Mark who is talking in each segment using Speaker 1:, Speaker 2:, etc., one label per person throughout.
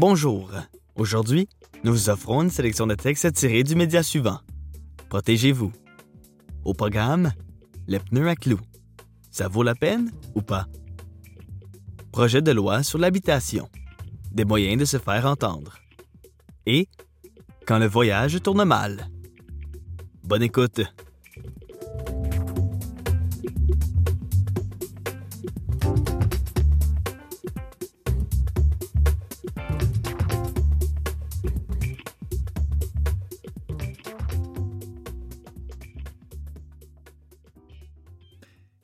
Speaker 1: Bonjour. Aujourd'hui, nous vous offrons une sélection de textes tirés du média suivant. Protégez-vous. Au programme, les pneus à clous. Ça vaut la peine ou pas? Projet de loi sur l'habitation. Des moyens de se faire entendre. Et quand le voyage tourne mal. Bonne écoute.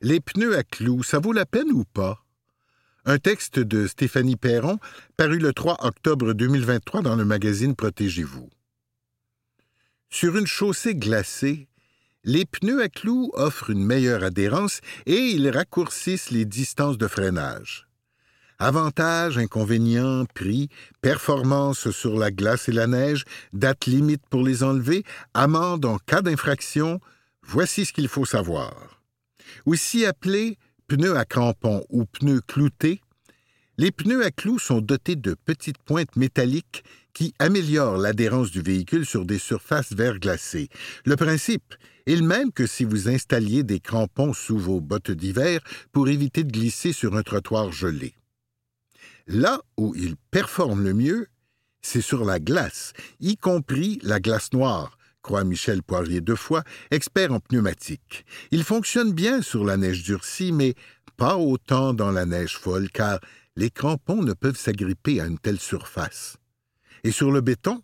Speaker 2: Les pneus à clous, ça vaut la peine ou pas? Un texte de Stéphanie Perron, paru le 3 octobre 2023 dans le magazine Protégez-vous. Sur une chaussée glacée, les pneus à clous offrent une meilleure adhérence et ils raccourcissent les distances de freinage. Avantages, inconvénients, prix, performance sur la glace et la neige, date limite pour les enlever, amende en cas d'infraction, voici ce qu'il faut savoir. Aussi appelés pneus à crampons ou pneus cloutés, les pneus à clous sont dotés de petites pointes métalliques qui améliorent l'adhérence du véhicule sur des surfaces verglacées. Le principe est le même que si vous installiez des crampons sous vos bottes d'hiver pour éviter de glisser sur un trottoir gelé. Là où ils performent le mieux, c'est sur la glace, y compris la glace noire, Michel Poirier deux fois, expert en pneumatique. Il fonctionne bien sur la neige durcie, mais pas autant dans la neige folle, car les crampons ne peuvent s'agripper à une telle surface. Et sur le béton,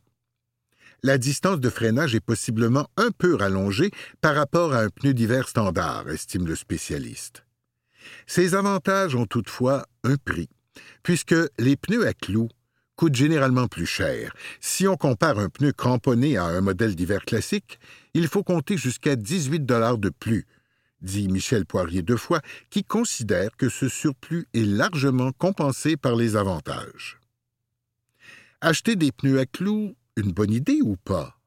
Speaker 2: la distance de freinage est possiblement un peu rallongée par rapport à un pneu d'hiver standard, estime le spécialiste. Ces avantages ont toutefois un prix, puisque les pneus à clous coûte généralement plus cher. Si on compare un pneu cramponné à un modèle d'hiver classique, il faut compter jusqu'à 18 dollars de plus, dit Michel Poirier deux fois, qui considère que ce surplus est largement compensé par les avantages. Acheter des pneus à clous, une bonne idée ou pas?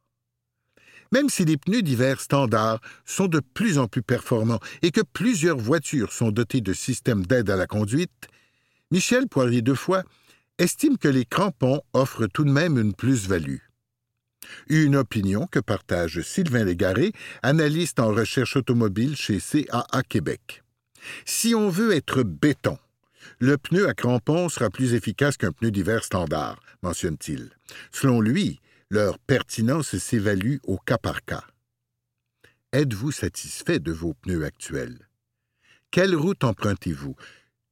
Speaker 2: Même si les pneus d'hiver standards sont de plus en plus performants et que plusieurs voitures sont dotées de systèmes d'aide à la conduite, Michel Poirier deux fois estime que les crampons offrent tout de même une plus-value. Une opinion que partage Sylvain Légaré, analyste en recherche automobile chez CAA Québec. Si on veut être béton, le pneu à crampons sera plus efficace qu'un pneu d'hiver standard, mentionne-t-il. Selon lui, leur pertinence s'évalue au cas par cas. Êtes-vous satisfait de vos pneus actuels? Quelle route empruntez-vous?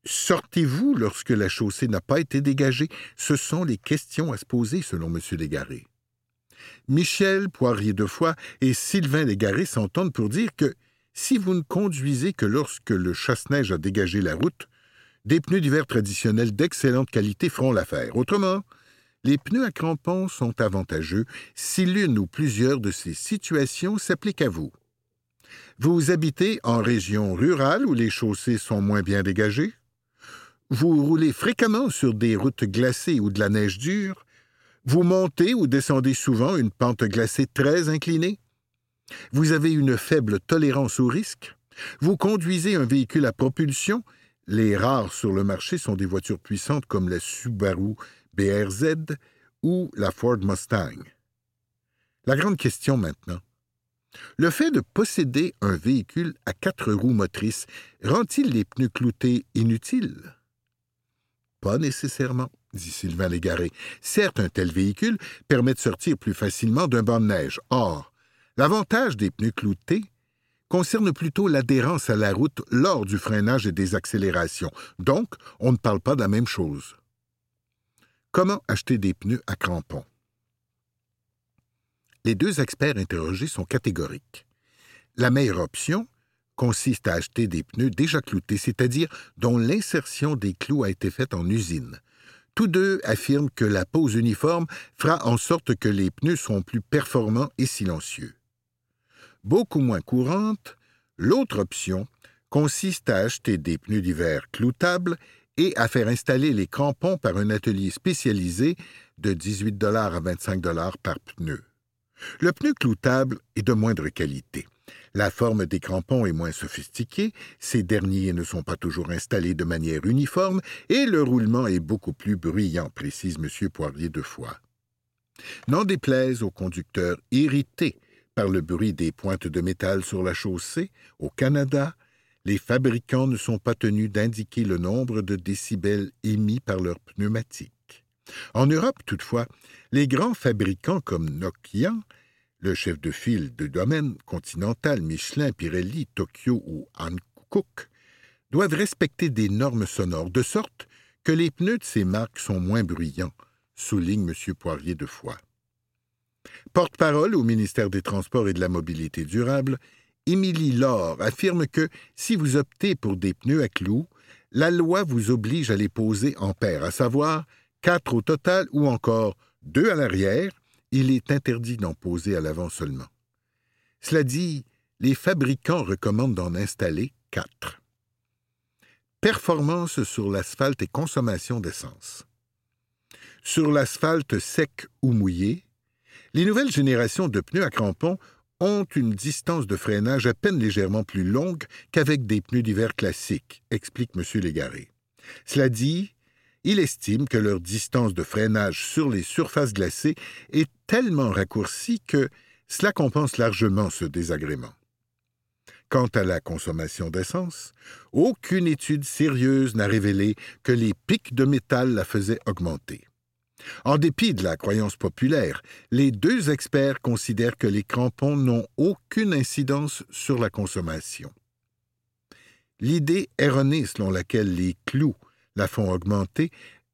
Speaker 2: Sortez-vous lorsque la chaussée n'a pas été dégagée? Ce sont les questions à se poser, selon M. Légaré. Michel Poirier de Foix et Sylvain Légaré s'entendent pour dire que si vous ne conduisez que lorsque le chasse-neige a dégagé la route, des pneus d'hiver traditionnels d'excellente qualité feront l'affaire. Autrement, les pneus à crampons sont avantageux si l'une ou plusieurs de ces situations s'appliquent à vous. Vous habitez en région rurale où les chaussées sont moins bien dégagées? Vous roulez fréquemment sur des routes glacées ou de la neige dure. Vous montez ou descendez souvent une pente glacée très inclinée. Vous avez une faible tolérance au risque. Vous conduisez un véhicule à propulsion. Les rares sur le marché sont des voitures puissantes comme la Subaru BRZ ou la Ford Mustang. La grande question maintenant. Le fait de posséder un véhicule à quatre roues motrices rend-il les pneus cloutés inutiles? Pas nécessairement, dit Sylvain Légaré. Certes, un tel véhicule permet de sortir plus facilement d'un banc de neige. Or, l'avantage des pneus cloutés concerne plutôt l'adhérence à la route lors du freinage et des accélérations. Donc, on ne parle pas de la même chose. Comment acheter des pneus à crampons? Les deux experts interrogés sont catégoriques. La meilleure option, consiste à acheter des pneus déjà cloutés, c'est-à-dire dont l'insertion des clous a été faite en usine. Tous deux affirment que la pose uniforme fera en sorte que les pneus seront plus performants et silencieux. Beaucoup moins courante, l'autre option consiste à acheter des pneus d'hiver cloutables et à faire installer les crampons par un atelier spécialisé de 18 à 25 par pneu. Le pneu cloutable est de moindre qualité. La forme des crampons est moins sophistiquée, ces derniers ne sont pas toujours installés de manière uniforme, et le roulement est beaucoup plus bruyant, précise M. Poirier de Foix. N'en déplaise aux conducteurs irrités par le bruit des pointes de métal sur la chaussée, au Canada, les fabricants ne sont pas tenus d'indiquer le nombre de décibels émis par leurs pneumatiques. En Europe, toutefois, les grands fabricants comme Nokia le chef de file de domaine Continental, Michelin, Pirelli, Tokyo ou Hankook doivent respecter des normes sonores de sorte que les pneus de ces marques sont moins bruyants, souligne M. Poirier de Foix. Porte-parole au ministère des Transports et de la Mobilité durable, Émilie Laure affirme que si vous optez pour des pneus à clous, la loi vous oblige à les poser en paire, à savoir quatre au total ou encore deux à l'arrière il est interdit d'en poser à l'avant seulement. Cela dit, les fabricants recommandent d'en installer quatre. Performance sur l'asphalte et consommation d'essence. Sur l'asphalte sec ou mouillé, les nouvelles générations de pneus à crampons ont une distance de freinage à peine légèrement plus longue qu'avec des pneus d'hiver classiques, explique M. Légaré. Cela dit, il estime que leur distance de freinage sur les surfaces glacées est tellement raccourcie que cela compense largement ce désagrément. Quant à la consommation d'essence, aucune étude sérieuse n'a révélé que les pics de métal la faisaient augmenter. En dépit de la croyance populaire, les deux experts considèrent que les crampons n'ont aucune incidence sur la consommation. L'idée erronée selon laquelle les clous la font augmenter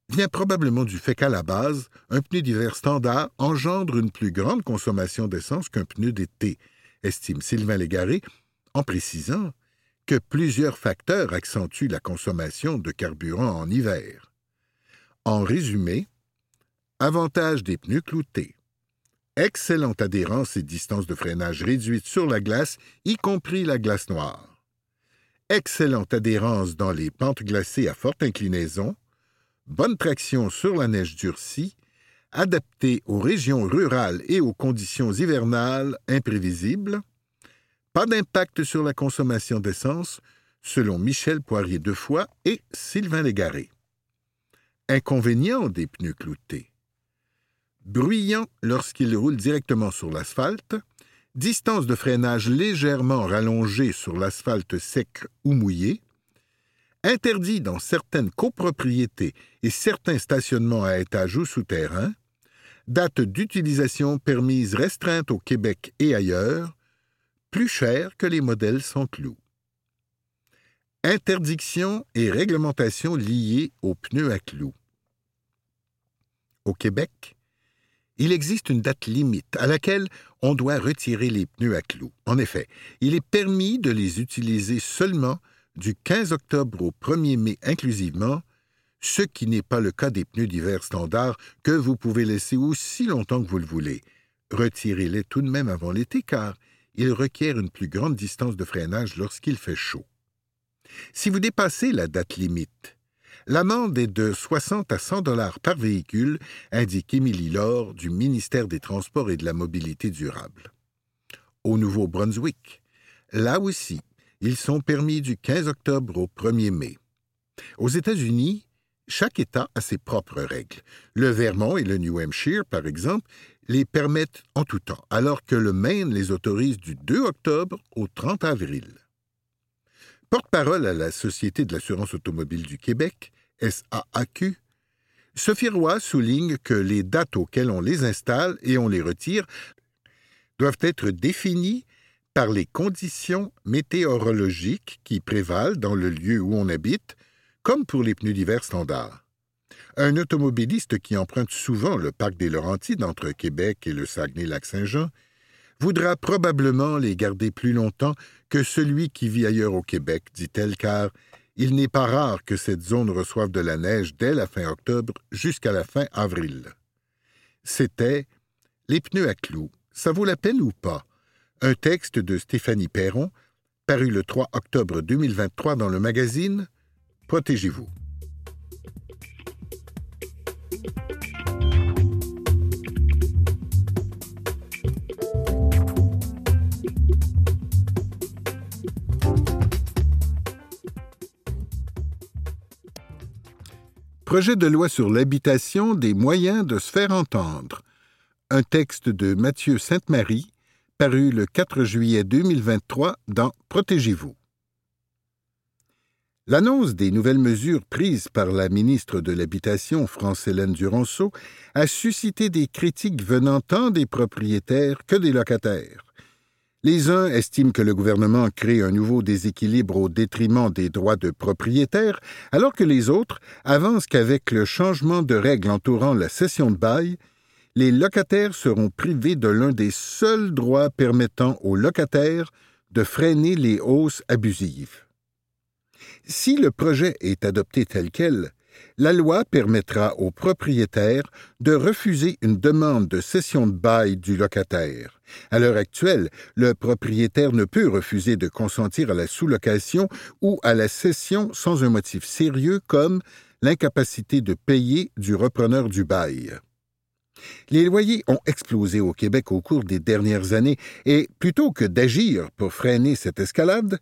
Speaker 2: vient probablement du fait qu'à la base, un pneu d'hiver standard engendre une plus grande consommation d'essence qu'un pneu d'été, estime Sylvain Légaré, en précisant que plusieurs facteurs accentuent la consommation de carburant en hiver. En résumé, avantage des pneus cloutés, excellente adhérence et distance de freinage réduite sur la glace, y compris la glace noire excellente adhérence dans les pentes glacées à forte inclinaison, bonne traction sur la neige durcie, adaptée aux régions rurales et aux conditions hivernales imprévisibles, pas d'impact sur la consommation d'essence, selon Michel Poirier Defoy et Sylvain Légaré. Inconvénient des pneus cloutés. Bruyant lorsqu'ils roulent directement sur l'asphalte, distance de freinage légèrement rallongée sur l'asphalte sec ou mouillé, interdit dans certaines copropriétés et certains stationnements à étage ou souterrain, date d'utilisation permise restreinte au Québec et ailleurs, plus cher que les modèles sans clous. Interdiction et réglementation liées aux pneus à clous. Au Québec, il existe une date limite à laquelle on doit retirer les pneus à clous. En effet, il est permis de les utiliser seulement du 15 octobre au 1er mai inclusivement, ce qui n'est pas le cas des pneus d'hiver standards que vous pouvez laisser aussi longtemps que vous le voulez. Retirez-les tout de même avant l'été car ils requièrent une plus grande distance de freinage lorsqu'il fait chaud. Si vous dépassez la date limite, L'amende est de 60 à 100 dollars par véhicule, indique Émilie Laure du ministère des Transports et de la Mobilité durable. Au Nouveau-Brunswick, là aussi, ils sont permis du 15 octobre au 1er mai. Aux États-Unis, chaque État a ses propres règles. Le Vermont et le New Hampshire, par exemple, les permettent en tout temps, alors que le Maine les autorise du 2 octobre au 30 avril. Porte-parole à la Société de l'assurance automobile du Québec, SAAQ, Sophie Roy souligne que les dates auxquelles on les installe et on les retire doivent être définies par les conditions météorologiques qui prévalent dans le lieu où on habite, comme pour les pneus d'hiver standards. Un automobiliste qui emprunte souvent le parc des Laurentides entre Québec et le Saguenay-Lac-Saint-Jean voudra probablement les garder plus longtemps que celui qui vit ailleurs au Québec, dit-elle, car il n'est pas rare que cette zone reçoive de la neige dès la fin octobre jusqu'à la fin avril. C'était Les pneus à clous, ça vaut la peine ou pas? Un texte de Stéphanie Perron, paru le 3 octobre 2023 dans le magazine Protégez-vous. Projet de loi sur l'habitation des moyens de se faire entendre. Un texte de Mathieu Sainte-Marie, paru le 4 juillet 2023 dans Protégez-vous. L'annonce des nouvelles mesures prises par la ministre de l'Habitation, France-Hélène Duranceau, a suscité des critiques venant tant des propriétaires que des locataires. Les uns estiment que le gouvernement crée un nouveau déséquilibre au détriment des droits de propriétaires, alors que les autres avancent qu'avec le changement de règles entourant la cession de bail, les locataires seront privés de l'un des seuls droits permettant aux locataires de freiner les hausses abusives. Si le projet est adopté tel quel, la loi permettra aux propriétaires de refuser une demande de cession de bail du locataire. À l'heure actuelle, le propriétaire ne peut refuser de consentir à la sous-location ou à la cession sans un motif sérieux comme l'incapacité de payer du repreneur du bail. Les loyers ont explosé au Québec au cours des dernières années et plutôt que d'agir pour freiner cette escalade,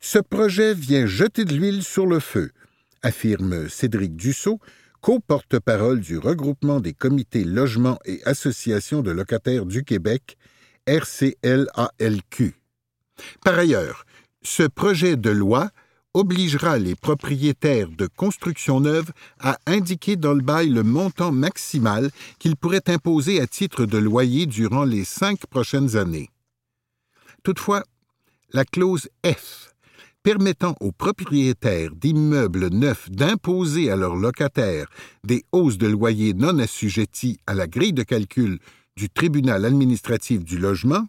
Speaker 2: ce projet vient jeter de l'huile sur le feu affirme Cédric Dussault, co-porte-parole du regroupement des comités logements et associations de locataires du Québec, RCLALQ. Par ailleurs, ce projet de loi obligera les propriétaires de construction neuve à indiquer dans le bail le montant maximal qu'ils pourraient imposer à titre de loyer durant les cinq prochaines années. Toutefois, la clause F permettant aux propriétaires d'immeubles neufs d'imposer à leurs locataires des hausses de loyer non assujetties à la grille de calcul du tribunal administratif du logement,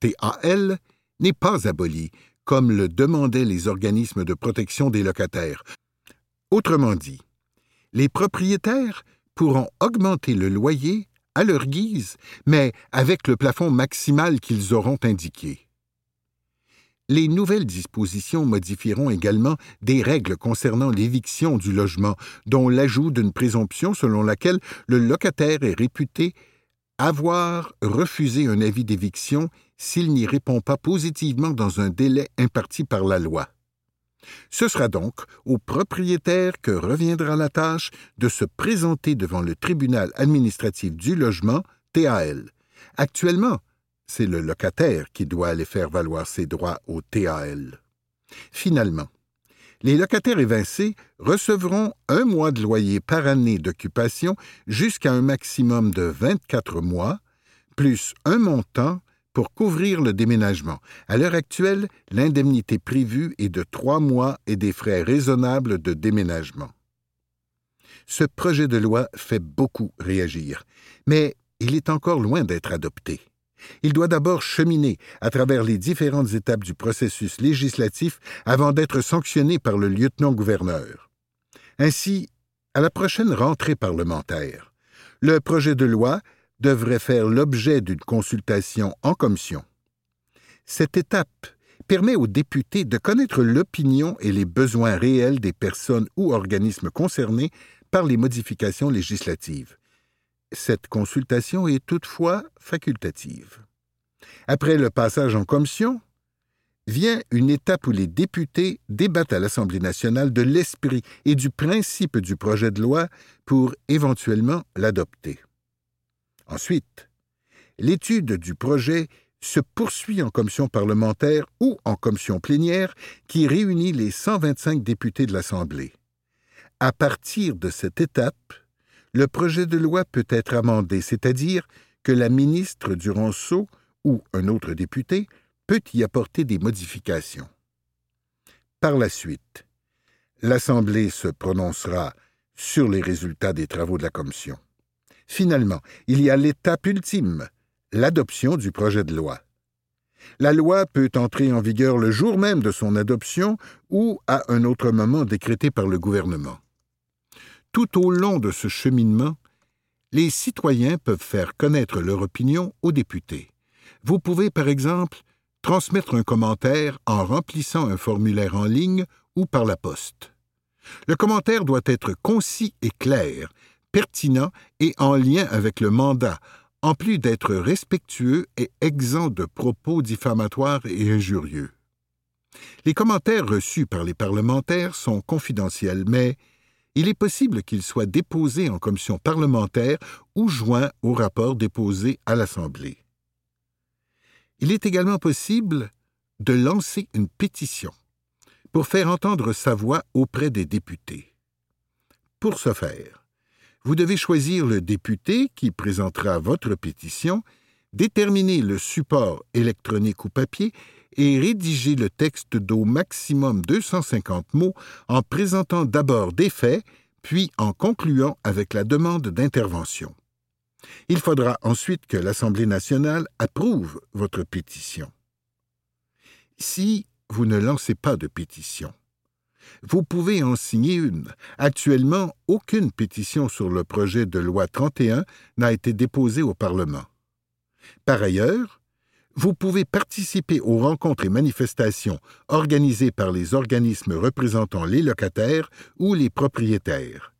Speaker 2: TAL, n'est pas abolie, comme le demandaient les organismes de protection des locataires. Autrement dit, les propriétaires pourront augmenter le loyer à leur guise, mais avec le plafond maximal qu'ils auront indiqué. Les nouvelles dispositions modifieront également des règles concernant l'éviction du logement, dont l'ajout d'une présomption selon laquelle le locataire est réputé avoir refusé un avis d'éviction s'il n'y répond pas positivement dans un délai imparti par la loi. Ce sera donc au propriétaire que reviendra la tâche de se présenter devant le tribunal administratif du logement, TAL. Actuellement, c'est le locataire qui doit aller faire valoir ses droits au TAL. Finalement, les locataires évincés recevront un mois de loyer par année d'occupation jusqu'à un maximum de 24 mois, plus un montant pour couvrir le déménagement. À l'heure actuelle, l'indemnité prévue est de trois mois et des frais raisonnables de déménagement. Ce projet de loi fait beaucoup réagir, mais il est encore loin d'être adopté. Il doit d'abord cheminer à travers les différentes étapes du processus législatif avant d'être sanctionné par le lieutenant-gouverneur. Ainsi, à la prochaine rentrée parlementaire, le projet de loi devrait faire l'objet d'une consultation en commission. Cette étape permet aux députés de connaître l'opinion et les besoins réels des personnes ou organismes concernés par les modifications législatives. Cette consultation est toutefois facultative. Après le passage en commission, vient une étape où les députés débattent à l'Assemblée nationale de l'esprit et du principe du projet de loi pour éventuellement l'adopter. Ensuite, l'étude du projet se poursuit en commission parlementaire ou en commission plénière qui réunit les 125 députés de l'Assemblée. À partir de cette étape, le projet de loi peut être amendé, c'est-à-dire que la ministre Duranceau ou un autre député peut y apporter des modifications. Par la suite, l'Assemblée se prononcera sur les résultats des travaux de la Commission. Finalement, il y a l'étape ultime, l'adoption du projet de loi. La loi peut entrer en vigueur le jour même de son adoption ou à un autre moment décrété par le gouvernement. Tout au long de ce cheminement, les citoyens peuvent faire connaître leur opinion aux députés. Vous pouvez, par exemple, transmettre un commentaire en remplissant un formulaire en ligne ou par la poste. Le commentaire doit être concis et clair, pertinent et en lien avec le mandat, en plus d'être respectueux et exempt de propos diffamatoires et injurieux. Les commentaires reçus par les parlementaires sont confidentiels, mais il est possible qu'il soit déposé en commission parlementaire ou joint au rapport déposé à l'Assemblée. Il est également possible de lancer une pétition pour faire entendre sa voix auprès des députés. Pour ce faire, vous devez choisir le député qui présentera votre pétition, déterminer le support électronique ou papier et rédiger le texte d'au maximum 250 mots en présentant d'abord des faits, puis en concluant avec la demande d'intervention. Il faudra ensuite que l'Assemblée nationale approuve votre pétition. Si vous ne lancez pas de pétition, vous pouvez en signer une. Actuellement, aucune pétition sur le projet de loi 31 n'a été déposée au Parlement. Par ailleurs, vous pouvez participer aux rencontres et manifestations organisées par les organismes représentant les locataires ou les propriétaires.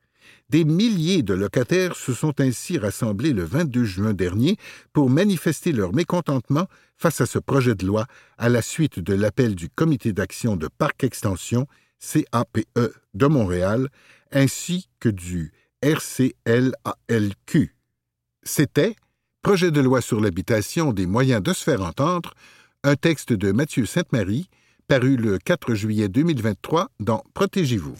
Speaker 2: Des milliers de locataires se sont ainsi rassemblés le 22 juin dernier pour manifester leur mécontentement face à ce projet de loi à la suite de l'appel du Comité d'action de Parc Extension CAPE de Montréal ainsi que du RCLALQ. C'était Projet de loi sur l'habitation des moyens de se faire entendre, un texte de Mathieu Sainte-Marie, paru le 4 juillet 2023 dans Protégez-vous.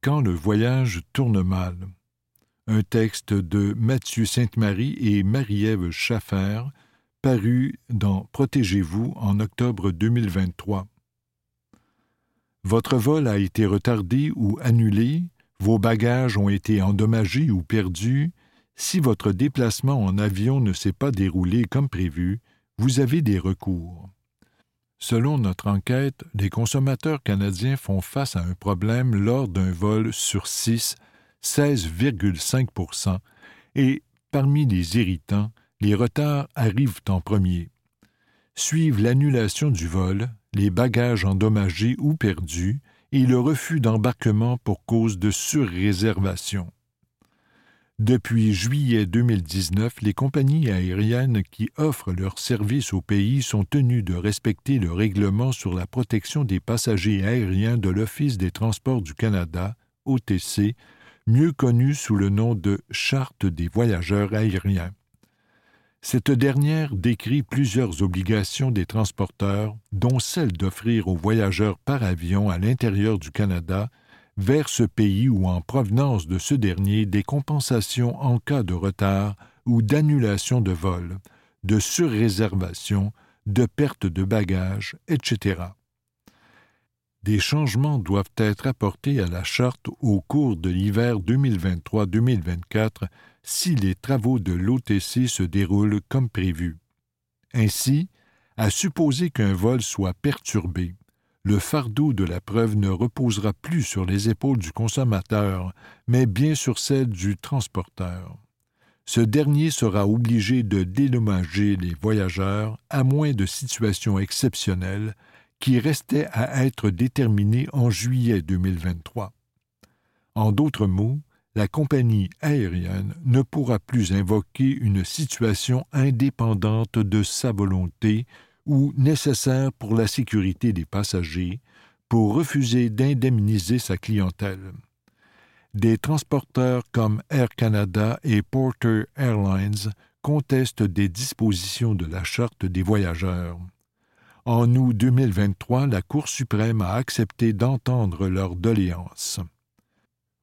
Speaker 3: Quand le voyage tourne mal un texte de Mathieu Sainte-Marie et Marie-Ève Schaffer, paru dans Protégez-vous en octobre 2023. Votre vol a été retardé ou annulé, vos bagages ont été endommagés ou perdus, si votre déplacement en avion ne s'est pas déroulé comme prévu, vous avez des recours. Selon notre enquête, les consommateurs canadiens font face à un problème lors d'un vol sur six 16,5% et parmi les irritants, les retards arrivent en premier. Suivent l'annulation du vol, les bagages endommagés ou perdus et le refus d'embarquement pour cause de surréservation. Depuis juillet 2019, les compagnies aériennes qui offrent leurs services au pays sont tenues de respecter le règlement sur la protection des passagers aériens de l'Office des transports du Canada, OTC, mieux connue sous le nom de Charte des voyageurs aériens. Cette dernière décrit plusieurs obligations des transporteurs, dont celle d'offrir aux voyageurs par avion à l'intérieur du Canada vers ce pays ou en provenance de ce dernier des compensations en cas de retard ou d'annulation de vol, de surréservation, de perte de bagages, etc. Des changements doivent être apportés à la charte au cours de l'hiver 2023-2024 si les travaux de l'OTC se déroulent comme prévu. Ainsi, à supposer qu'un vol soit perturbé, le fardeau de la preuve ne reposera plus sur les épaules du consommateur, mais bien sur celles du transporteur. Ce dernier sera obligé de dédommager les voyageurs à moins de situations exceptionnelles qui restait à être déterminé en juillet 2023. En d'autres mots, la compagnie aérienne ne pourra plus invoquer une situation indépendante de sa volonté ou nécessaire pour la sécurité des passagers pour refuser d'indemniser sa clientèle. Des transporteurs comme Air Canada et Porter Airlines contestent des dispositions de la Charte des voyageurs. En août 2023, la Cour suprême a accepté d'entendre leur doléance.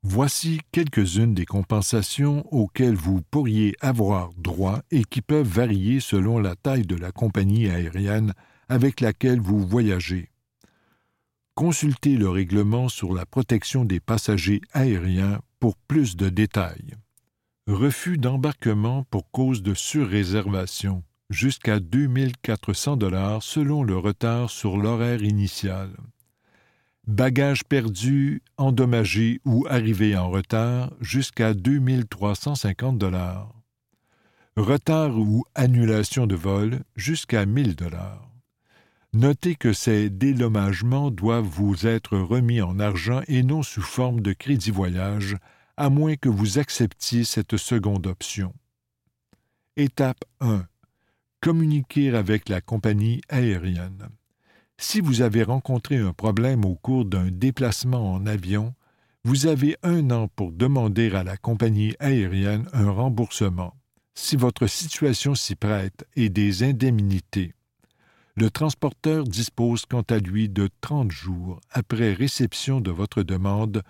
Speaker 3: Voici quelques-unes des compensations auxquelles vous pourriez avoir droit et qui peuvent varier selon la taille de la compagnie aérienne avec laquelle vous voyagez. Consultez le règlement sur la protection des passagers aériens pour plus de détails. Refus d'embarquement pour cause de surréservation jusqu'à 2400 dollars selon le retard sur l'horaire initial. Bagages perdus, endommagés ou arrivés en retard jusqu'à 2350 dollars. Retard ou annulation de vol jusqu'à 1000 dollars. Notez que ces dédommagements doivent vous être remis en argent et non sous forme de crédit voyage, à moins que vous acceptiez cette seconde option. Étape 1. Communiquer avec la compagnie aérienne. Si vous avez rencontré un problème au cours d'un déplacement en avion, vous avez un an pour demander à la compagnie aérienne un remboursement, si votre situation s'y prête, et des indemnités. Le transporteur dispose quant à lui de 30 jours après réception de votre demande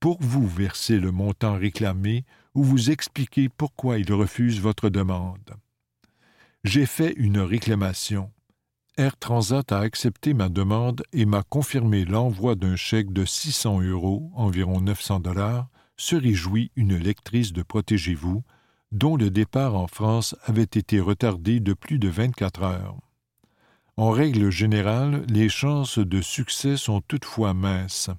Speaker 3: pour vous verser le montant réclamé ou vous expliquer pourquoi il refuse votre demande. J'ai fait une réclamation. Air Transat a accepté ma demande et m'a confirmé l'envoi d'un chèque de 600 euros, environ 900 dollars, se réjouit une lectrice de Protégez-vous, dont le départ en France avait été retardé de plus de 24 heures. En règle générale, les chances de succès sont toutefois minces.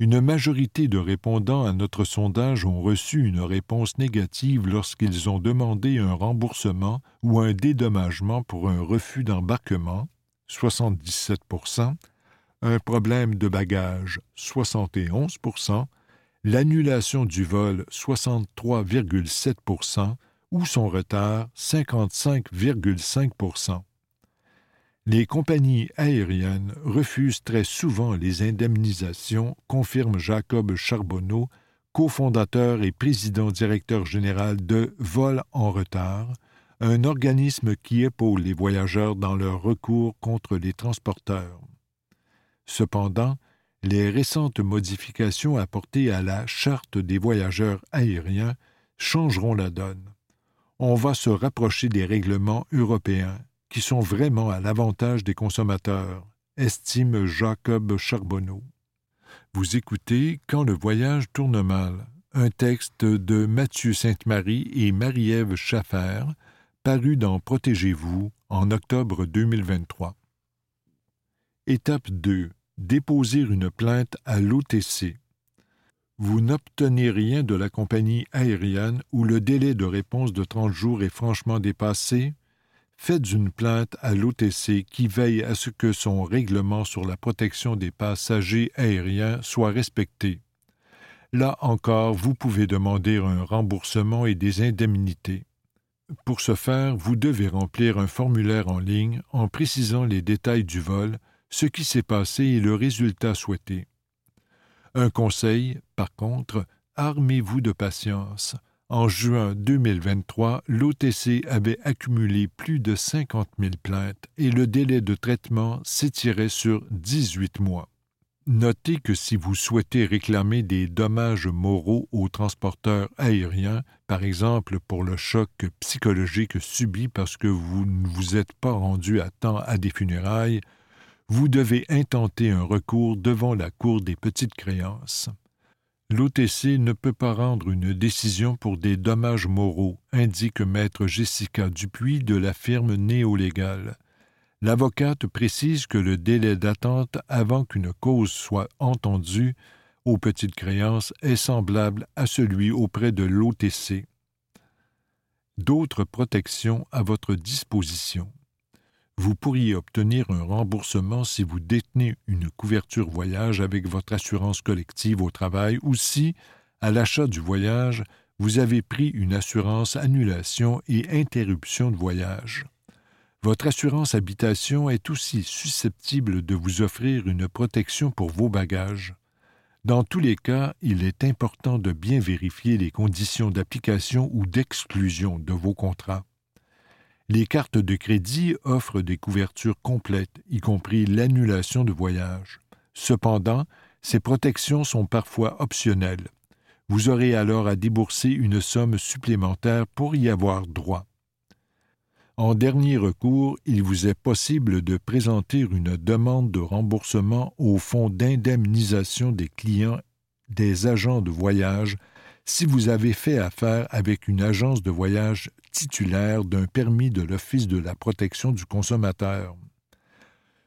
Speaker 3: Une majorité de répondants à notre sondage ont reçu une réponse négative lorsqu'ils ont demandé un remboursement ou un dédommagement pour un refus d'embarquement, 77 un problème de bagage, 71% l'annulation du vol, 63,7 ou son retard, 55,5 les compagnies aériennes refusent très souvent les indemnisations, confirme Jacob Charbonneau, cofondateur et président-directeur général de Vol en retard, un organisme qui épaule les voyageurs dans leur recours contre les transporteurs. Cependant, les récentes modifications apportées à la Charte des voyageurs aériens changeront la donne. On va se rapprocher des règlements européens qui sont vraiment à l'avantage des consommateurs, estime Jacob Charbonneau. Vous écoutez Quand le voyage tourne mal, un texte de Mathieu Sainte-Marie et Marie-Ève Schaffer, paru dans Protégez-vous en octobre 2023. Étape 2. Déposer une plainte à l'OTC. Vous n'obtenez rien de la compagnie aérienne où le délai de réponse de 30 jours est franchement dépassé faites une plainte à l'OTC qui veille à ce que son règlement sur la protection des passagers aériens soit respecté. Là encore, vous pouvez demander un remboursement et des indemnités. Pour ce faire, vous devez remplir un formulaire en ligne en précisant les détails du vol, ce qui s'est passé et le résultat souhaité. Un conseil, par contre, armez-vous de patience. En juin 2023, l'OTC avait accumulé plus de 50 000 plaintes et le délai de traitement s'étirait sur 18 mois. Notez que si vous souhaitez réclamer des dommages moraux aux transporteurs aériens, par exemple pour le choc psychologique subi parce que vous ne vous êtes pas rendu à temps à des funérailles, vous devez intenter un recours devant la Cour des petites créances. L'OTC ne peut pas rendre une décision pour des dommages moraux, indique maître Jessica Dupuis de la firme Néolégal. L'avocate précise que le délai d'attente avant qu'une cause soit entendue aux petites créances est semblable à celui auprès de l'OTC. D'autres protections à votre disposition vous pourriez obtenir un remboursement si vous détenez une couverture voyage avec votre assurance collective au travail ou si, à l'achat du voyage, vous avez pris une assurance annulation et interruption de voyage. Votre assurance habitation est aussi susceptible de vous offrir une protection pour vos bagages. Dans tous les cas, il est important de bien vérifier les conditions d'application ou d'exclusion de vos contrats. Les cartes de crédit offrent des couvertures complètes, y compris l'annulation de voyage. Cependant, ces protections sont parfois optionnelles. Vous aurez alors à débourser une somme supplémentaire pour y avoir droit. En dernier recours, il vous est possible de présenter une demande de remboursement au Fonds d'indemnisation des clients des agents de voyage si vous avez fait affaire avec une agence de voyage titulaire d'un permis de l'Office de la protection du consommateur.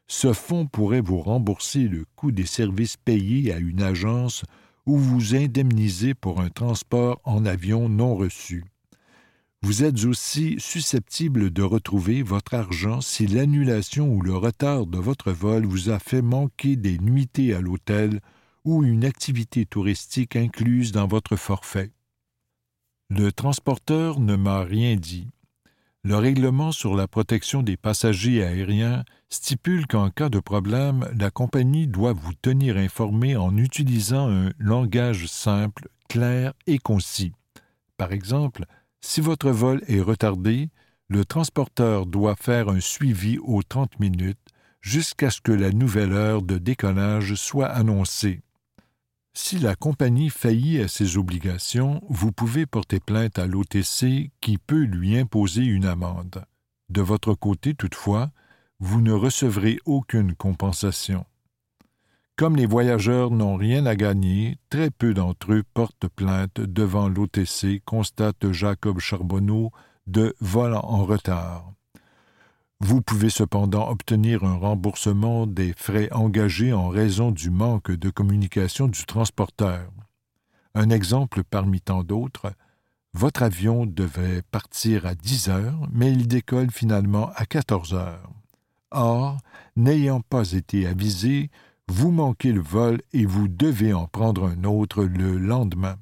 Speaker 3: Ce fonds pourrait vous rembourser le coût des services payés à une agence ou vous indemniser pour un transport en avion non reçu. vous êtes aussi susceptible de retrouver votre argent si l'annulation ou le retard de votre vol vous a fait manquer des nuitées à l'hôtel ou une activité touristique incluse dans votre forfait. Le transporteur ne m'a rien dit. Le règlement sur la protection des passagers aériens stipule qu'en cas de problème, la compagnie doit vous tenir informé en utilisant un langage simple, clair et concis. Par exemple, si votre vol est retardé, le transporteur doit faire un suivi aux 30 minutes jusqu'à ce que la nouvelle heure de décollage soit annoncée. Si la compagnie faillit à ses obligations, vous pouvez porter plainte à l'OTC qui peut lui imposer une amende. De votre côté, toutefois, vous ne recevrez aucune compensation. Comme les voyageurs n'ont rien à gagner, très peu d'entre eux portent plainte devant l'OTC, constate Jacob Charbonneau de Vol en retard. Vous pouvez cependant obtenir un remboursement des frais engagés en raison du manque de communication du transporteur. Un exemple parmi tant d'autres, votre avion devait partir à 10 heures, mais il décolle finalement à 14 heures. Or, n'ayant pas été avisé, vous manquez le vol et vous devez en prendre un autre le lendemain.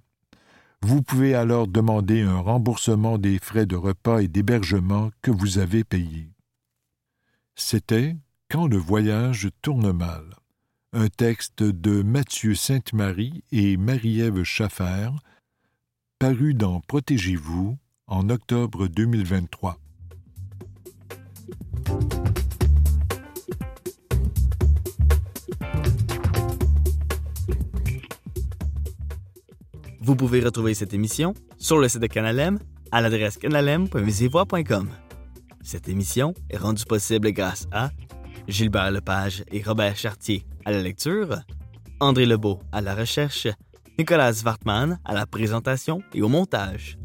Speaker 3: Vous pouvez alors demander un remboursement des frais de repas et d'hébergement que vous avez payés. C'était Quand le voyage tourne mal, un texte de Mathieu Sainte-Marie et Marie-Ève Schaffer, paru dans Protégez-vous en octobre 2023.
Speaker 1: Vous pouvez retrouver cette émission sur le site de Canalem à l'adresse canalem.visivoix.com. Cette émission est rendue possible grâce à Gilbert Lepage et Robert Chartier à la lecture, André Lebeau à la recherche, Nicolas Wartman à la présentation et au montage.